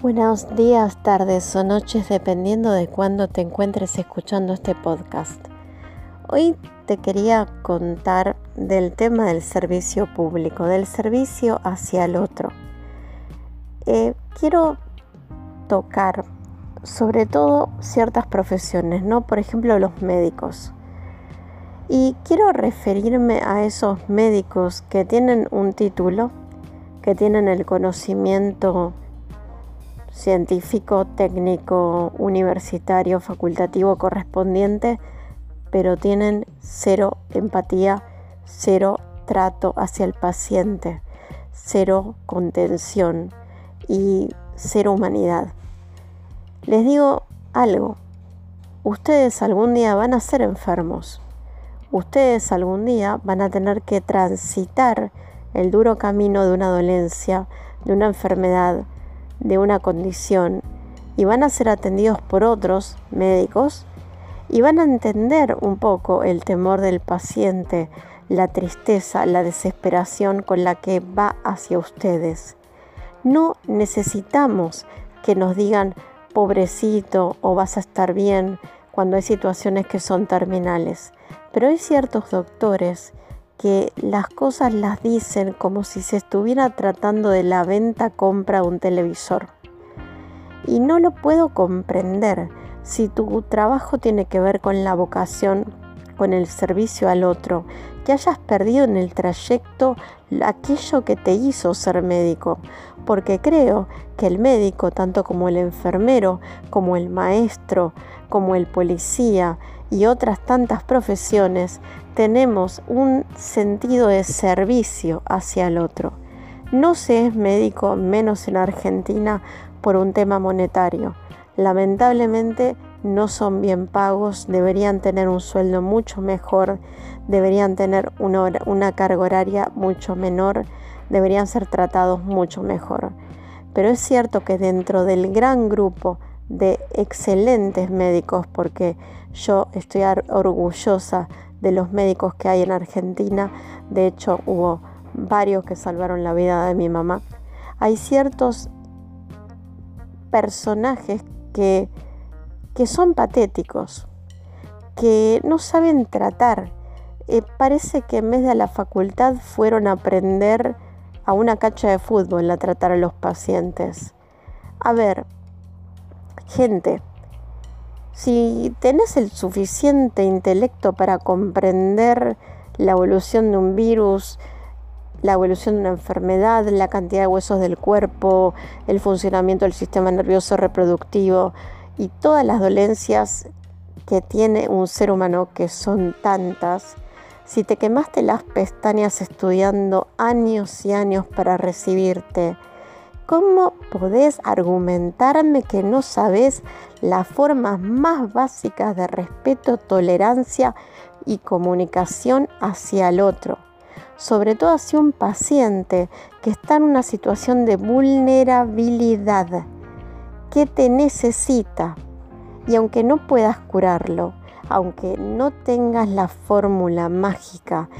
Buenos días, tardes o noches, dependiendo de cuándo te encuentres escuchando este podcast. Hoy te quería contar del tema del servicio público, del servicio hacia el otro. Eh, quiero tocar sobre todo ciertas profesiones, ¿no? Por ejemplo, los médicos. Y quiero referirme a esos médicos que tienen un título, que tienen el conocimiento científico, técnico, universitario, facultativo correspondiente, pero tienen cero empatía, cero trato hacia el paciente, cero contención y cero humanidad. Les digo algo, ustedes algún día van a ser enfermos, ustedes algún día van a tener que transitar el duro camino de una dolencia, de una enfermedad, de una condición y van a ser atendidos por otros médicos y van a entender un poco el temor del paciente, la tristeza, la desesperación con la que va hacia ustedes. No necesitamos que nos digan pobrecito o vas a estar bien cuando hay situaciones que son terminales. Pero hay ciertos doctores que las cosas las dicen como si se estuviera tratando de la venta-compra de un televisor. Y no lo puedo comprender si tu trabajo tiene que ver con la vocación, con el servicio al otro, que hayas perdido en el trayecto aquello que te hizo ser médico, porque creo que el médico, tanto como el enfermero, como el maestro, como el policía y otras tantas profesiones, tenemos un sentido de servicio hacia el otro. No se es médico menos en Argentina por un tema monetario. Lamentablemente no son bien pagos, deberían tener un sueldo mucho mejor, deberían tener una, una carga horaria mucho menor, deberían ser tratados mucho mejor. Pero es cierto que dentro del gran grupo de excelentes médicos, porque yo estoy orgullosa de los médicos que hay en Argentina. De hecho, hubo varios que salvaron la vida de mi mamá. Hay ciertos personajes que, que son patéticos, que no saben tratar. Eh, parece que en vez de la facultad fueron a aprender a una cancha de fútbol a tratar a los pacientes. A ver, gente, si tenés el suficiente intelecto para comprender la evolución de un virus, la evolución de una enfermedad, la cantidad de huesos del cuerpo, el funcionamiento del sistema nervioso reproductivo y todas las dolencias que tiene un ser humano, que son tantas, si te quemaste las pestañas estudiando años y años para recibirte, ¿Cómo podés argumentarme que no sabes las formas más básicas de respeto, tolerancia y comunicación hacia el otro? Sobre todo hacia un paciente que está en una situación de vulnerabilidad, que te necesita. Y aunque no puedas curarlo, aunque no tengas la fórmula mágica,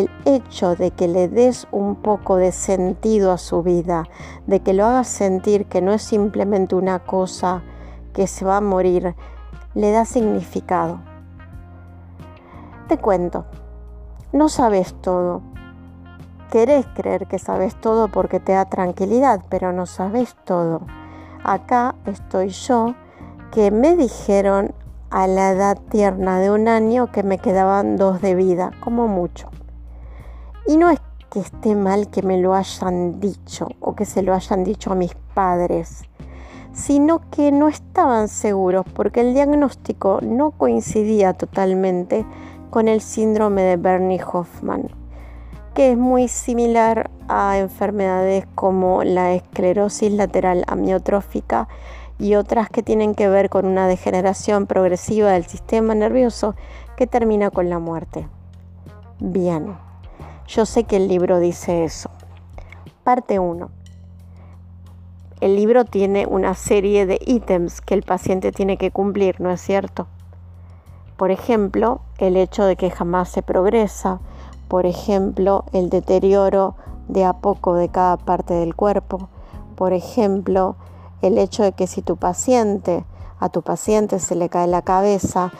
el hecho de que le des un poco de sentido a su vida, de que lo hagas sentir que no es simplemente una cosa que se va a morir, le da significado. Te cuento, no sabes todo. Querés creer que sabes todo porque te da tranquilidad, pero no sabes todo. Acá estoy yo que me dijeron a la edad tierna de un año que me quedaban dos de vida, como mucho. Y no es que esté mal que me lo hayan dicho o que se lo hayan dicho a mis padres, sino que no estaban seguros porque el diagnóstico no coincidía totalmente con el síndrome de Bernie Hoffman, que es muy similar a enfermedades como la esclerosis lateral amiotrófica y otras que tienen que ver con una degeneración progresiva del sistema nervioso que termina con la muerte. Bien. Yo sé que el libro dice eso. Parte 1. El libro tiene una serie de ítems que el paciente tiene que cumplir, ¿no es cierto? Por ejemplo, el hecho de que jamás se progresa, por ejemplo, el deterioro de a poco de cada parte del cuerpo, por ejemplo, el hecho de que si tu paciente, a tu paciente se le cae la cabeza,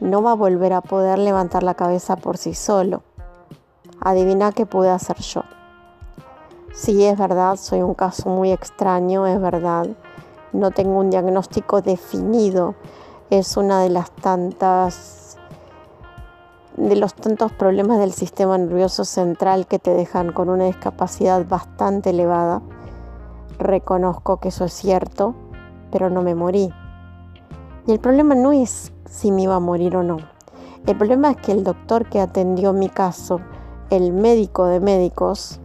no va a volver a poder levantar la cabeza por sí solo. Adivina qué pude hacer yo. Sí, es verdad, soy un caso muy extraño, es verdad. No tengo un diagnóstico definido. Es una de las tantas de los tantos problemas del sistema nervioso central que te dejan con una discapacidad bastante elevada. Reconozco que eso es cierto, pero no me morí. Y el problema no es si me iba a morir o no. El problema es que el doctor que atendió mi caso el médico de médicos,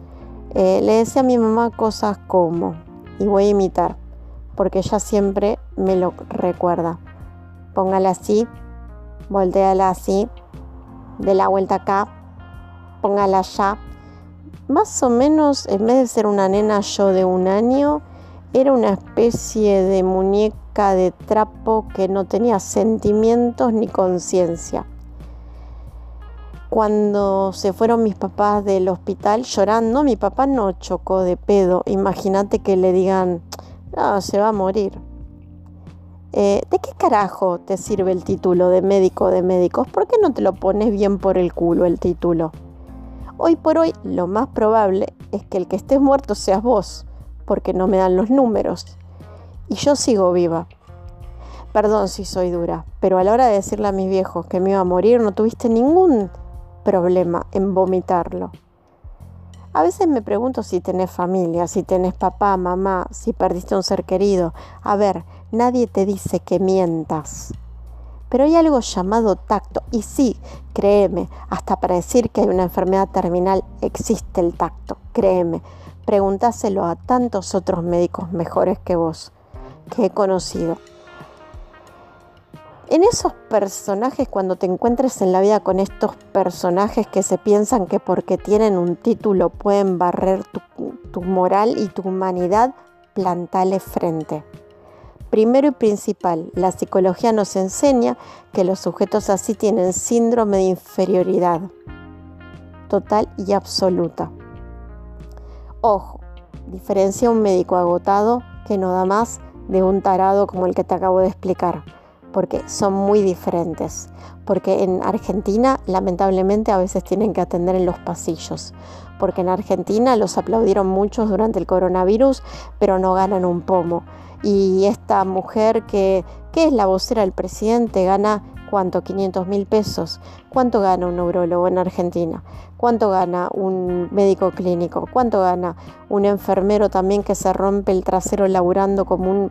eh, le decía a mi mamá cosas como, y voy a imitar, porque ella siempre me lo recuerda. Póngala así, volteala así, de la vuelta acá, póngala allá. Más o menos, en vez de ser una nena yo de un año, era una especie de muñeca de trapo que no tenía sentimientos ni conciencia. Cuando se fueron mis papás del hospital llorando, mi papá no chocó de pedo. Imagínate que le digan, no, se va a morir. Eh, ¿De qué carajo te sirve el título de médico de médicos? ¿Por qué no te lo pones bien por el culo el título? Hoy por hoy lo más probable es que el que estés muerto seas vos, porque no me dan los números. Y yo sigo viva. Perdón si soy dura, pero a la hora de decirle a mis viejos que me iba a morir no tuviste ningún problema en vomitarlo. A veces me pregunto si tenés familia, si tenés papá, mamá, si perdiste un ser querido. A ver, nadie te dice que mientas. Pero hay algo llamado tacto. Y sí, créeme, hasta para decir que hay una enfermedad terminal existe el tacto. Créeme, pregúntaselo a tantos otros médicos mejores que vos que he conocido. En esos personajes, cuando te encuentres en la vida con estos personajes que se piensan que porque tienen un título pueden barrer tu, moral y tu humanidad, plantale frente. Primero y principal, la psicología nos enseña que los sujetos así tienen síndrome de inferioridad total y absoluta. Ojo, diferencia un médico agotado que no da más de un tarado como el que te acabo de explicar porque son muy diferentes. Porque en Argentina lamentablemente a veces tienen que atender en los pasillos. Porque en Argentina los aplaudieron muchos durante el coronavirus, pero no ganan un pomo. Y esta mujer que, que es la vocera del presidente gana ¿Cuánto? 500 mil pesos. ¿Cuánto gana un neurólogo en Argentina? ¿Cuánto gana un médico clínico? ¿Cuánto gana un enfermero también que se rompe el trasero laburando como un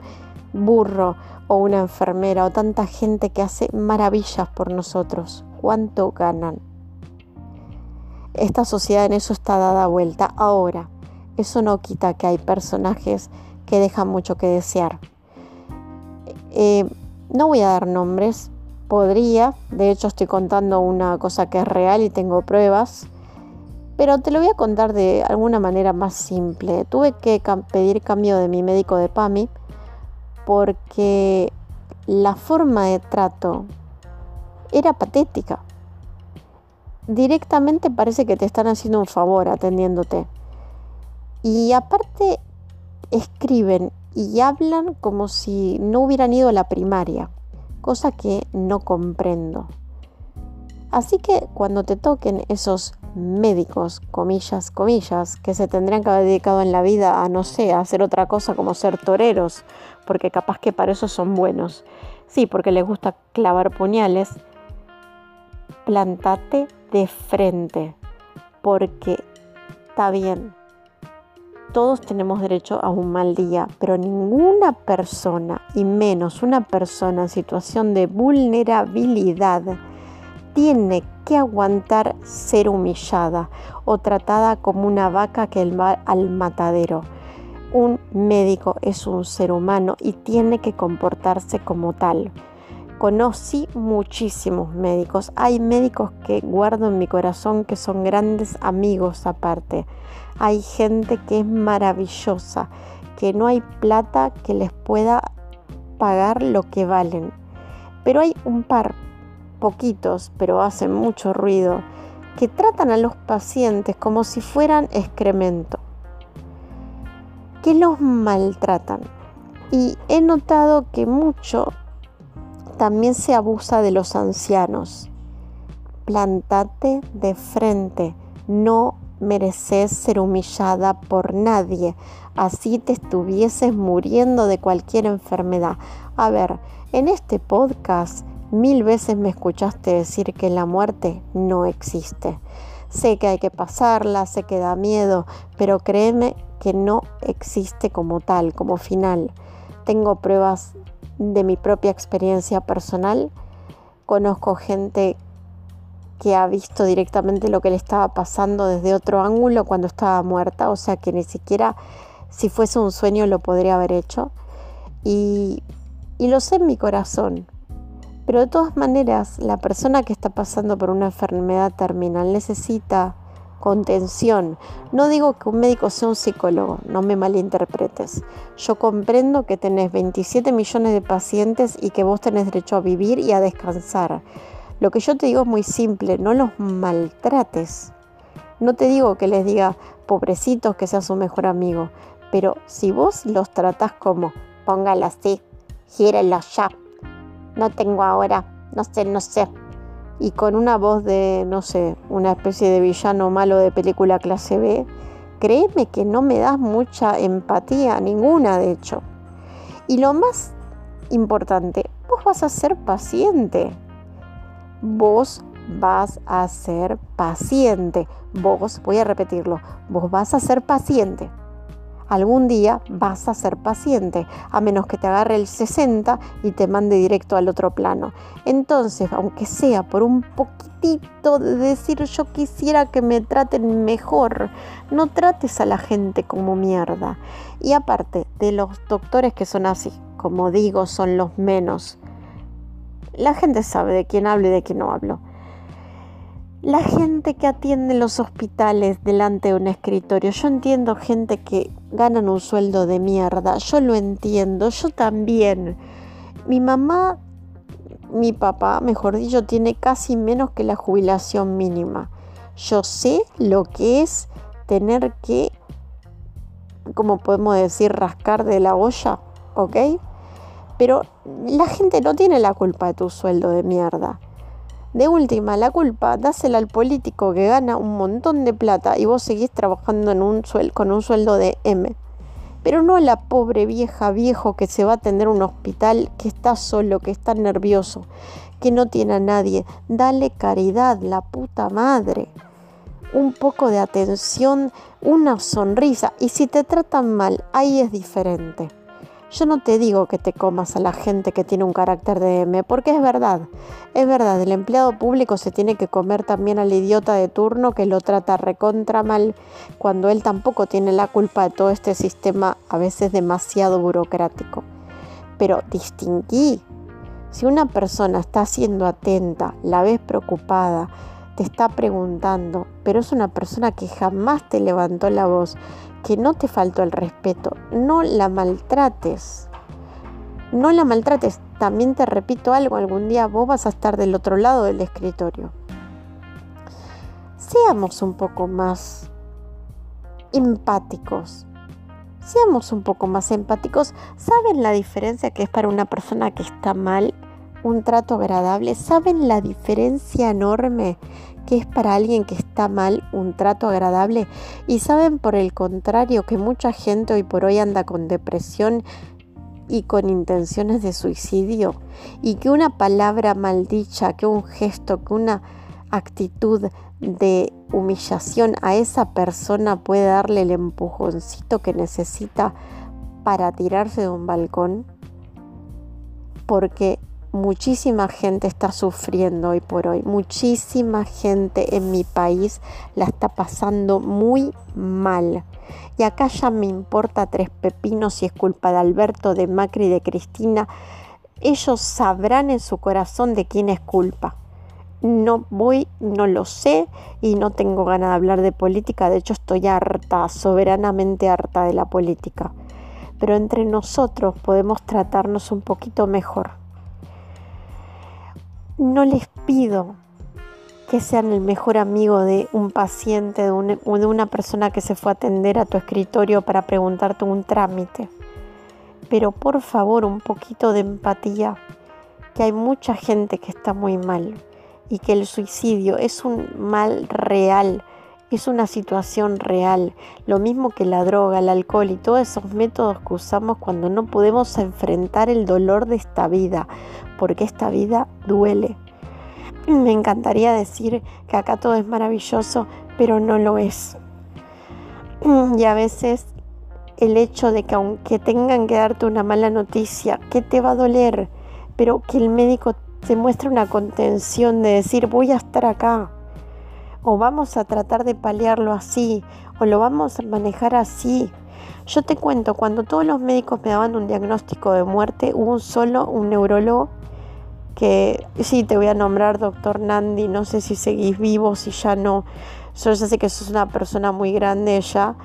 burro? O una enfermera o tanta gente que hace maravillas por nosotros. ¿Cuánto ganan? Esta sociedad en eso está dada vuelta. Ahora, eso no quita que hay personajes que dejan mucho que desear. Eh, no voy a dar nombres, podría, de hecho estoy contando una cosa que es real y tengo pruebas, pero te lo voy a contar de alguna manera más simple. Tuve que pedir cambio de mi médico de PAMI porque la forma de trato era patética. Directamente parece que te están haciendo un favor atendiéndote. Y aparte escriben y hablan como si no hubieran ido a la primaria, cosa que no comprendo. Así que cuando te toquen esos médicos, comillas, comillas, que se tendrían que haber dedicado en la vida a, no sé, a hacer otra cosa como ser toreros, porque capaz que para eso son buenos. Sí, porque les gusta clavar puñales. Plantate de frente, porque está bien. Todos tenemos derecho a un mal día, pero ninguna persona, y menos una persona en situación de vulnerabilidad, tiene que aguantar ser humillada o tratada como una vaca que va al matadero. Un médico es un ser humano y tiene que comportarse como tal. Conocí muchísimos médicos. Hay médicos que guardo en mi corazón que son grandes amigos aparte. Hay gente que es maravillosa, que no hay plata que les pueda pagar lo que valen. Pero hay un par poquitos, pero hacen mucho ruido, que tratan a los pacientes como si fueran excremento, que los maltratan. Y he notado que mucho también se abusa de los ancianos. Plantate de frente, no mereces ser humillada por nadie, así te estuvieses muriendo de cualquier enfermedad. A ver, en este podcast mil veces me escuchaste decir que la muerte no existe. Sé que hay que pasarla, sé que da miedo, pero créeme que no existe como tal, como final. Tengo pruebas de mi propia experiencia personal. Conozco gente que ha visto directamente lo que le estaba pasando desde otro ángulo cuando estaba muerta, o sea que ni siquiera si fuese un sueño lo podría haber hecho. Y, lo sé en mi corazón, pero de todas maneras, la persona que está pasando por una enfermedad terminal necesita contención. No digo que un médico sea un psicólogo, no me malinterpretes. Yo comprendo que tenés 27 millones de pacientes y que vos tenés derecho a vivir y a descansar. Lo que yo te digo es muy simple, no los maltrates. No te digo que les diga, pobrecitos, que sea su mejor amigo, pero si vos los tratás como, póngalo así, gírenlo ya, no tengo ahora, no sé, no sé. Y con una voz de, no sé, una especie de villano malo de película clase B, créeme que no me das mucha empatía, ninguna de hecho. Y lo más importante, vos vas a ser paciente. Vos vas a ser paciente. Vos, voy a repetirlo, vos vas a ser paciente algún día vas a ser paciente, a menos que te agarre el 60 y te mande directo al otro plano. Entonces, aunque sea por un poquitito de decir yo quisiera que me traten mejor, no trates a la gente como mierda. Y aparte de los doctores que son así, como digo, son los menos. La gente sabe de quién hablo y de quién no hablo. La gente que atiende los hospitales delante de un escritorio, yo entiendo gente que ganan un sueldo de mierda, yo lo entiendo, yo también. Mi mamá, mi papá, mejor dicho, tiene casi menos que la jubilación mínima. Yo sé lo que es tener que, como podemos decir, rascar de la olla, ¿ok? Pero la gente no tiene la culpa de tu sueldo de mierda. De última, la culpa dásela al político que gana un montón de plata y vos seguís trabajando en un con un sueldo de M. Pero no a la pobre vieja, viejo que se va a atender un hospital, que está solo, que está nervioso, que no tiene a nadie. Dale caridad, la puta madre. Un poco de atención, una sonrisa. Y si te tratan mal, ahí es diferente. Yo no te digo que te comas a la gente que tiene un carácter de M, porque es verdad, es verdad, el empleado público se tiene que comer también al idiota de turno que lo trata recontra mal, cuando él tampoco tiene la culpa de todo este sistema a veces demasiado burocrático. Pero distinguí, si una persona está siendo atenta, la ves preocupada, te está preguntando, pero es una persona que jamás te levantó la voz, que no te faltó el respeto, no la maltrates. No la maltrates. También te repito algo, algún día vos vas a estar del otro lado del escritorio. Seamos un poco más empáticos. Seamos un poco más empáticos. ¿Saben la diferencia que es para una persona que está mal un trato agradable? ¿Saben la diferencia enorme que es para alguien que está mal un trato agradable? Y saben por el contrario que mucha gente hoy por hoy anda con depresión y con intenciones de suicidio y que una palabra maldicha, que un gesto, que una actitud de humillación a esa persona puede darle el empujoncito que necesita para tirarse de un balcón porque muchísima gente está sufriendo hoy por hoy. Muchísima gente en mi país la está pasando muy mal. Y acá ya me importa tres pepinos si es culpa de Alberto, de Macri, de Cristina. Ellos sabrán en su corazón de quién es culpa. No voy, no lo sé y no tengo ganas de hablar de política. De hecho, estoy harta, soberanamente harta de la política. Pero entre nosotros podemos tratarnos un poquito mejor no les pido que sean el mejor amigo de un paciente, de, una persona que se fue a atender a tu escritorio para preguntarte un trámite. pero por favor un poquito de empatía, que hay mucha gente que está muy mal y que el suicidio es un mal real, es una situación real, lo mismo que la droga, el alcohol y todos esos métodos que usamos cuando no podemos enfrentar el dolor de esta vida, porque esta vida duele. Me encantaría decir que acá todo es maravilloso, pero no lo es. Y a veces el hecho de que aunque tengan que darte una mala noticia, que te va a doler, pero que el médico te muestre una contención de decir voy a estar acá, o vamos a tratar de paliarlo así, o lo vamos a manejar así. Yo te cuento, cuando todos los médicos me daban un diagnóstico de muerte, hubo un solo, un neurólogo, que sí, te voy a nombrar doctor Nandi, no sé si seguís vivo, si ya no, yo ya sé que sos una persona muy grande ya,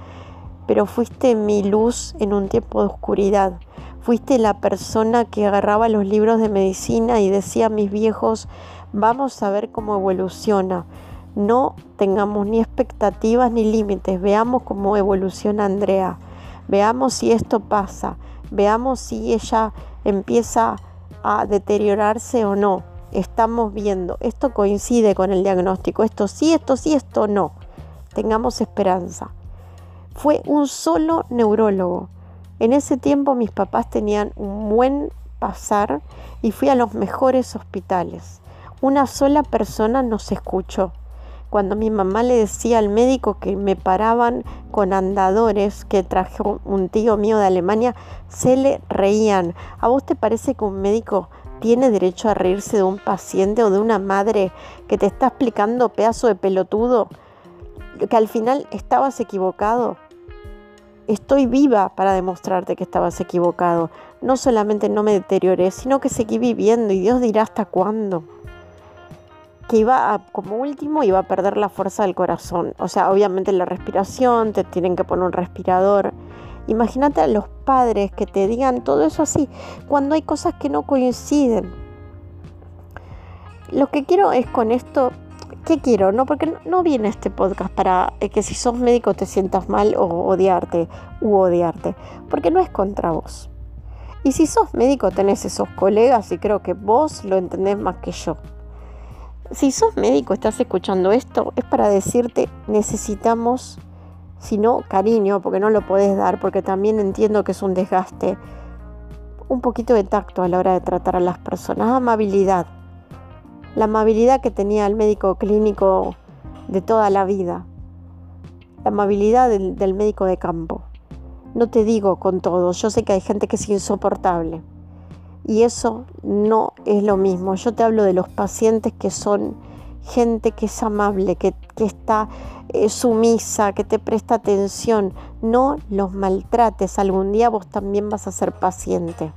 pero fuiste mi luz en un tiempo de oscuridad. Fuiste la persona que agarraba los libros de medicina y decía a mis viejos, vamos a ver cómo evoluciona no tengamos ni expectativas ni límites, veamos cómo evoluciona Andrea, veamos si esto pasa, veamos si ella empieza a deteriorarse o no. Estamos viendo, esto coincide con el diagnóstico, esto sí, esto sí, esto no. Tengamos esperanza. Fue un solo neurólogo. En ese tiempo mis papás tenían un buen pasar y fui a los mejores hospitales. Una sola persona nos escuchó cuando mi mamá le decía al médico que me paraban con andadores que trajo un tío mío de Alemania, se le reían. ¿A vos te parece que un médico tiene derecho a reírse de un paciente o de una madre que te está explicando pedazo de pelotudo que al final estabas equivocado? Estoy viva para demostrarte que estabas equivocado. No solamente no me deterioré, sino que seguí viviendo y Dios dirá hasta cuándo que iba a, como último iba a perder la fuerza del corazón. O sea, obviamente la respiración, te tienen que poner un respirador. Imagínate a los padres que te digan todo eso así, cuando hay cosas que no coinciden. Lo que quiero es con esto, ¿qué quiero? No, porque no viene este podcast para eh, que si sos médico te sientas mal o odiarte u odiarte, porque no es contra vos. Y si sos médico tenés esos colegas y creo que vos lo entendés más que yo si sos médico, estás escuchando esto, es para decirte necesitamos, si no cariño, porque no lo podés dar, porque también entiendo que es un desgaste, un poquito de tacto a la hora de tratar a las personas, amabilidad. La amabilidad que tenía el médico clínico de toda la vida, la amabilidad del, del médico de campo. No te digo con todo, yo sé que hay gente que es insoportable y eso no es lo mismo. Yo te hablo de los pacientes que son gente que es amable, que, está eh, sumisa, que te presta atención. No los maltrates. Algún día vos también vas a ser paciente.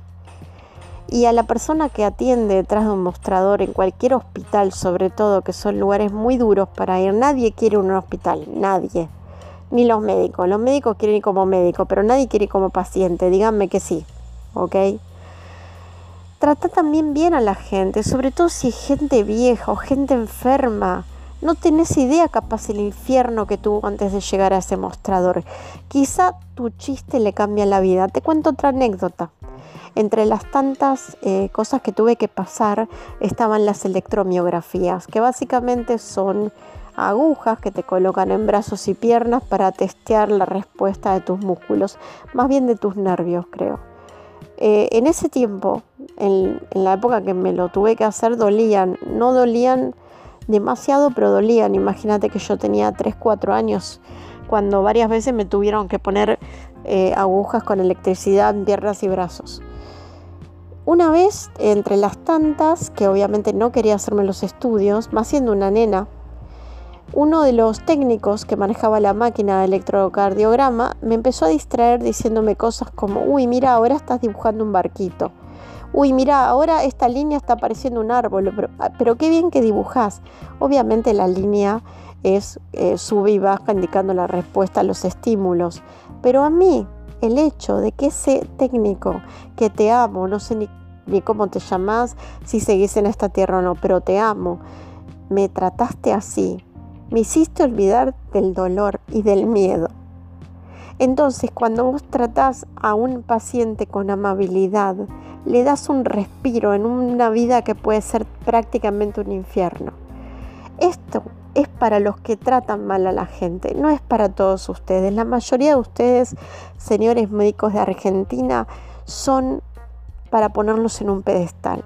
Y a la persona que atiende detrás de un mostrador en cualquier hospital, sobre todo, que son lugares muy duros para ir, nadie quiere un hospital, nadie. Ni los médicos. Los médicos quieren ir como médico, pero nadie quiere ir como paciente. Díganme que sí. ¿Ok? Trata también bien a la gente, sobre todo si es gente vieja o gente enferma. No tenés idea capaz el infierno que tuvo antes de llegar a ese mostrador. Quizá tu chiste le cambia la vida. Te cuento otra anécdota. Entre las tantas eh, cosas que tuve que pasar estaban las electromiografías, que básicamente son agujas que te colocan en brazos y piernas para testear la respuesta de tus músculos, más bien de tus nervios creo. Eh, en ese tiempo, en, la época que me lo tuve que hacer, dolían. No dolían demasiado, pero dolían. Imagínate que yo tenía 3, 4 años cuando varias veces me tuvieron que poner eh, agujas con electricidad en piernas y brazos. Una vez, entre las tantas, que obviamente no quería hacerme los estudios, más siendo una nena, uno de los técnicos que manejaba la máquina de electrocardiograma me empezó a distraer diciéndome cosas como, uy, mira, ahora estás dibujando un barquito. Uy, mira, ahora esta línea está pareciendo un árbol, pero, ah, qué bien que dibujas. Obviamente la línea es eh, sube y baja indicando la respuesta a los estímulos. Pero a mí, el hecho de que ese técnico que te amo, no sé ni, ni cómo te llamas, si seguís en esta tierra o no, pero te amo, me trataste así, me hiciste olvidar del dolor y del miedo. Entonces, cuando vos tratás a un paciente con amabilidad, le das un respiro en una vida que puede ser prácticamente un infierno. Esto es para los que tratan mal a la gente, no es para todos ustedes. La mayoría de ustedes, señores médicos de Argentina, son para ponerlos en un pedestal.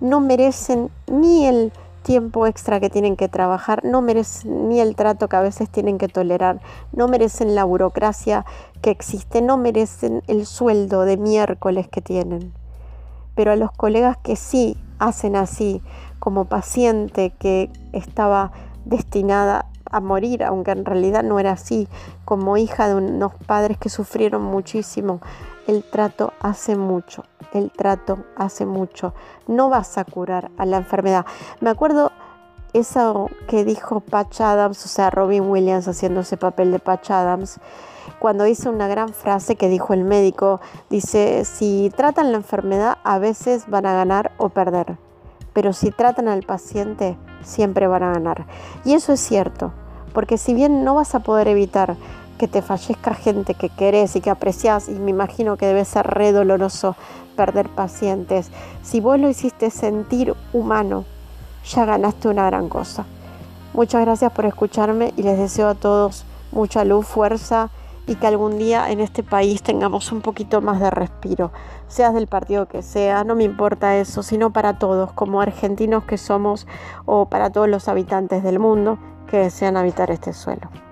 No merecen ni el tiempo extra que tienen que trabajar, no merecen ni el trato que a veces tienen que tolerar, no merecen la burocracia que existe, no merecen el sueldo de miércoles que tienen. Pero a los colegas que sí hacen así, como paciente que estaba destinada a morir, aunque en realidad no era así, como hija de unos padres que sufrieron muchísimo, el trato hace mucho, el trato hace mucho. No vas a curar a la enfermedad. Me acuerdo eso que dijo Patch Adams, o sea, Robin Williams haciendo ese papel de Patch Adams, cuando hizo una gran frase que dijo el médico, dice, si tratan la enfermedad, a veces van a ganar o perder, pero si tratan al paciente, siempre van a ganar. Y eso es cierto, porque si bien no vas a poder evitar que te fallezca gente que querés y que apreciás, y me imagino que debe ser re doloroso perder pacientes, si vos lo hiciste sentir humano, ya ganaste una gran cosa. Muchas gracias por escucharme y les deseo a todos mucha luz, fuerza y que algún día en este país tengamos un poquito más de respiro, seas del partido que sea, no me importa eso, sino para todos, como argentinos que somos o para todos los habitantes del mundo que desean habitar este suelo.